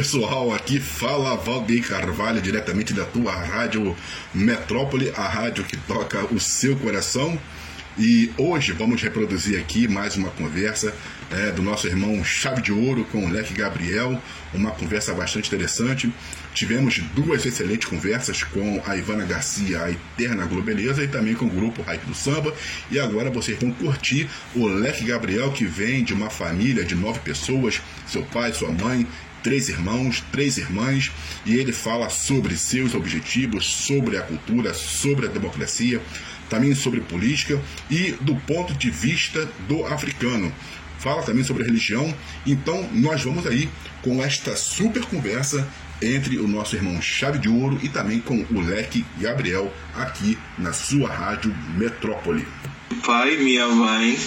pessoal, aqui fala Valdeir Carvalho, diretamente da tua rádio Metrópole, a rádio que toca o seu coração. E hoje vamos reproduzir aqui mais uma conversa é, do nosso irmão Chave de Ouro com o Leque Gabriel, uma conversa bastante interessante. Tivemos duas excelentes conversas com a Ivana Garcia, a Eterna Globeleza, e também com o grupo Hype do Samba. E agora vocês vão curtir o Leque Gabriel, que vem de uma família de nove pessoas: seu pai, sua mãe, três irmãos, três irmãs, e ele fala sobre seus objetivos, sobre a cultura, sobre a democracia, também sobre política e do ponto de vista do africano. Fala também sobre religião. Então, nós vamos aí com esta super conversa entre o nosso irmão Chave de Ouro e também com o Leque Gabriel aqui na sua rádio Metrópole. Pai, minha mãe,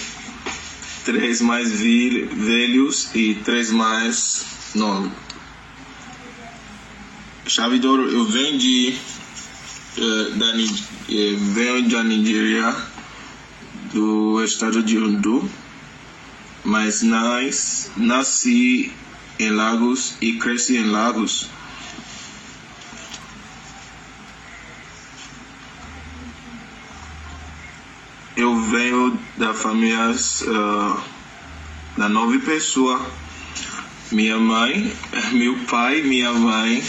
três mais velhos e três mais novos. Chave de Ouro, eu venho de uh, da, uh, venho da Nigéria, do estado de Ondo, mas nas, nasci em Lagos e cresci em Lagos. eu venho da família uh, da nove pessoas. Minha mãe, meu pai, minha mãe,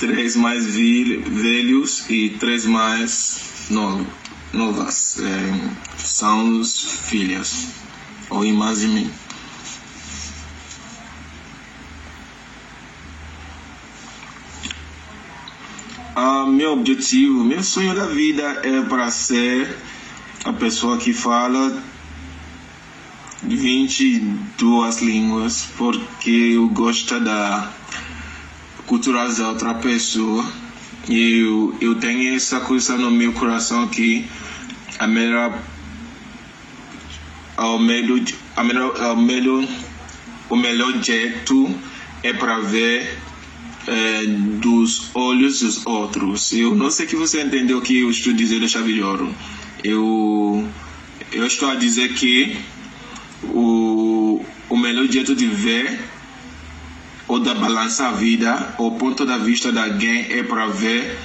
três mais velhos e três mais no, novas. É, são os filhos ou irmãs de mim. Ah, meu objetivo, meu sonho da vida é para ser a pessoa que fala 22 línguas porque eu gosto da cultura da outra pessoa e eu, eu tenho essa coisa no meu coração que a melhor ao melhor, a melhor, ao melhor o melhor jeito é para ver é, dos olhos dos outros. Eu não sei que você entendeu o que eu estou dizendo, chave de ouro eu, eu estou a dizer que o, o melhor jeito de ver ou da balança a vida, o ponto da vista de alguém é para ver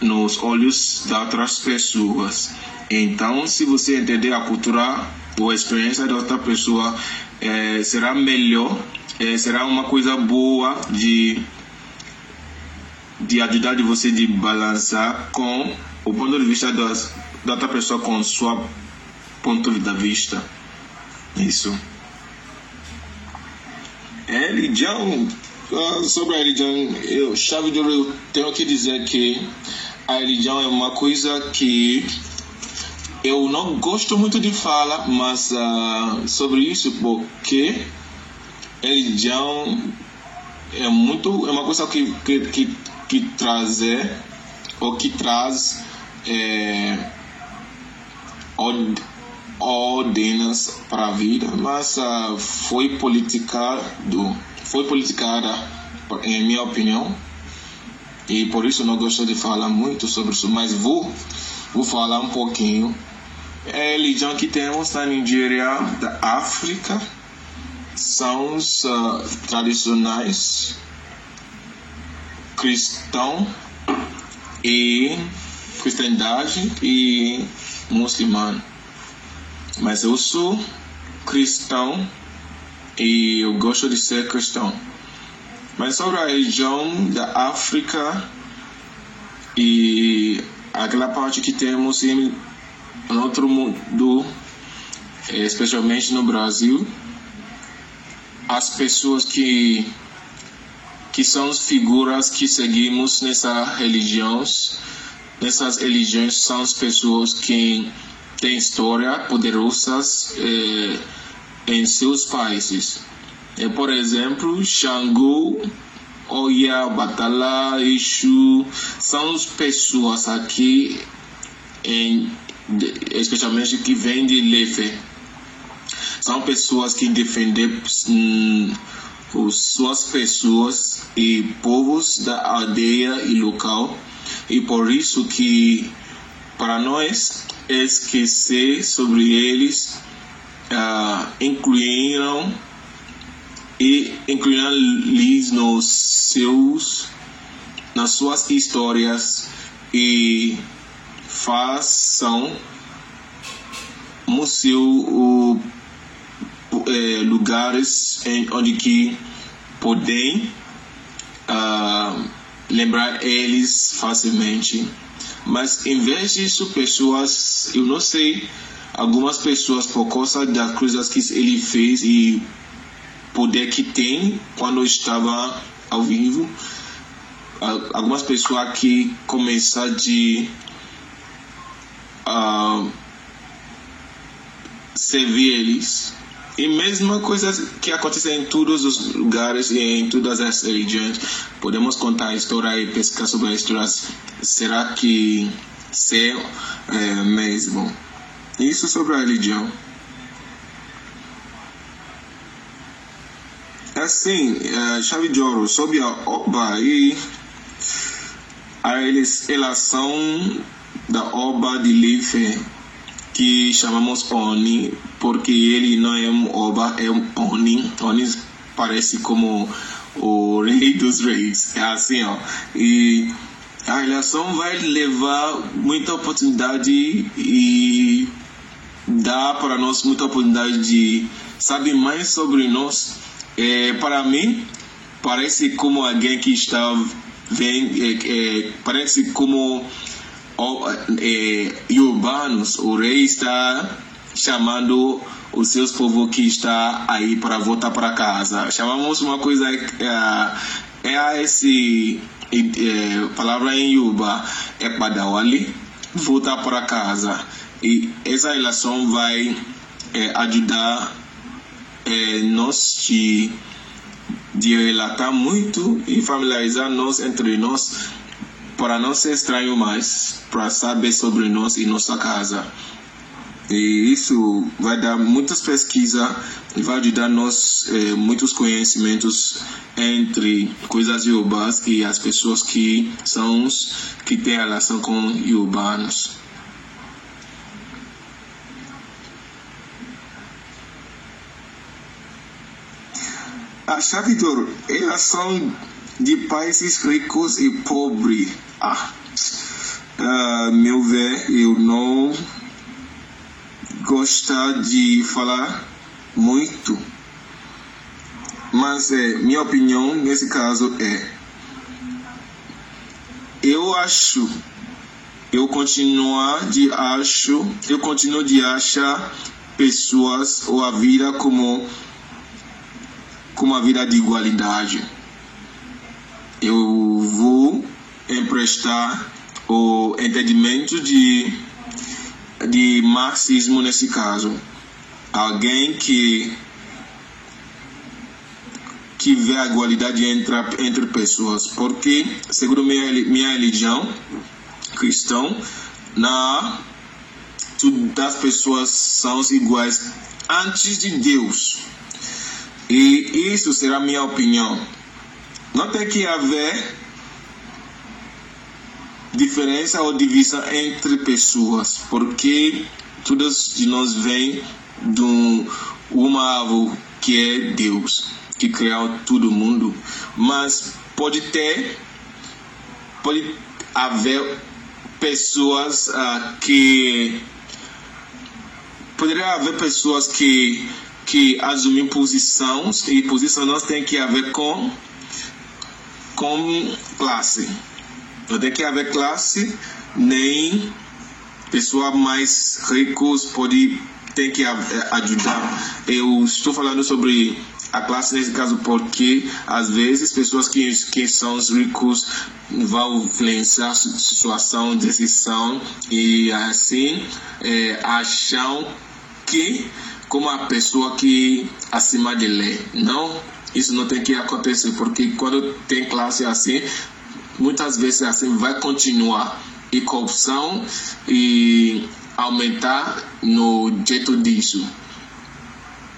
nos olhos de outras pessoas. Então, se você entender a cultura ou a experiência de outra pessoa, é, será melhor, é, será uma coisa boa de, de ajudar de você de balançar com o ponto de vista das, da outra pessoa com sua ponto de vista. Isso. É, religião, ah, sobre a religião, eu, chave de ouro, eu tenho que dizer que a religião é uma coisa que eu não gosto muito de falar, mas uh, sobre isso, porque religião é muito, é uma coisa que, que, que, que trazer, ou que traz é, ordenas para a vida, mas uh, foi politicado, foi politicada, em minha opinião, e por isso não gosto de falar muito sobre isso, mas vou, vou falar um pouquinho. É a religião que temos na Nigéria, da África, são os uh, tradicionais cristão e cristandade e muçulmano. Mas eu sou cristão e eu gosto de ser cristão. Mas sobre a região da África e aquela parte que temos em outro mundo, especialmente no Brasil, as pessoas que que são as figuras que seguimos nessas religiões Nessas religiões são as pessoas que têm história poderosas eh, em seus países. Eh, por exemplo, Xangô, Oya, Batala, Exu, são as pessoas aqui, em, especialmente que vêm de Lefe. São pessoas que defendem hum, suas pessoas e povos da aldeia e local e por isso que para nós esquecer sobre eles uh, incluíram e incluindo-lhes nos seus nas suas histórias e façam museu o, é, lugares em, onde que podem uh, lembrar eles facilmente mas em vez disso pessoas eu não sei algumas pessoas por causa das coisas que ele fez e poder que tem quando estava ao vivo algumas pessoas que começam de uh, servir eles e mesma coisa que acontece em todos os lugares e em todas as religiões. Podemos contar história e pescar sobre a história. Será que ser é, mesmo? Isso sobre a religião. Assim é, chave de ouro sobre a oba e a relação da Oba de Life, que chamamos Oni, porque ele não é um Oba, é um Oni. Oni parece como o rei dos reis. É assim, ó. E a relação vai levar muita oportunidade e dá para nós muita oportunidade de saber mais sobre nós. É, para mim, parece como alguém que está vem, é, é, parece como é, urbanos, o rei está chamando os seus povos que está aí para voltar para casa. Chamamos uma coisa é, é esse palavra em Yuba é Padawali, voltar para casa. E essa relação vai é, ajudar é, nós que de relatar muito e familiarizar nós entre nós para não ser estranho mais, para saber sobre nós e nossa casa. E isso vai dar muitas pesquisas e vai ajudar nós eh, muitos conhecimentos entre coisas urbanas e as pessoas que são que têm relação com urbanos. A chave de ouro, relação de países ricos e pobres. Ah, uh, meu ver, eu não gosto de falar muito, mas é, minha opinião nesse caso é, eu acho, eu continuo de acho, eu continuo de achar pessoas ou a vida como com uma vida de igualdade. Eu vou emprestar o entendimento de, de marxismo nesse caso. Alguém que que vê a igualdade entre, entre pessoas, porque, segundo minha, minha religião cristã, na todas as pessoas são iguais antes de Deus. E isso será minha opinião. Não tem que haver diferença ou divisão entre pessoas, porque todos de nós vêm de uma árvore que é Deus, que criou todo mundo, mas pode ter, pode haver pessoas uh, que poderia haver pessoas que que assumir posições e posição nós tem que haver com com classe não tem que haver classe nem pessoa mais ricos pode ter que ajudar eu estou falando sobre a classe nesse caso porque às vezes pessoas que, que são os ricos vão influenciar a situação, decisão e assim é, acham que como a pessoa que acima de lei. Não, isso não tem que acontecer, porque quando tem classe assim, muitas vezes assim vai continuar e corrupção e aumentar no jeito disso.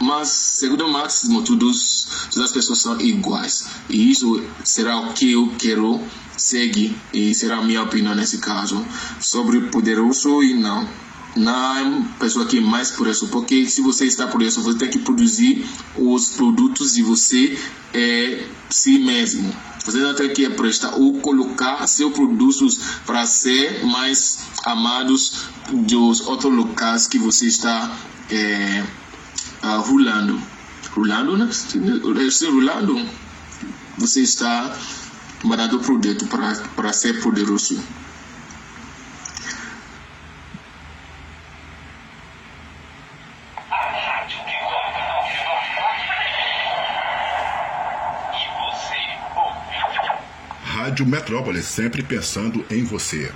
Mas, segundo marxismo, todos, todas as pessoas são iguais. E isso será o que eu quero seguir. E será a minha opinião nesse caso. Sobre poderoso e não. Na pessoa que mais por isso, porque se você está por isso, você tem que produzir os produtos de você é, si mesmo. Você não tem que prestar ou colocar seus produtos para ser mais amados dos outros locais que você está é, uh, rolando. Rolando, né? Se rolando, você está mandando produto para ser poderoso. Rádio Metrópole, sempre pensando em você.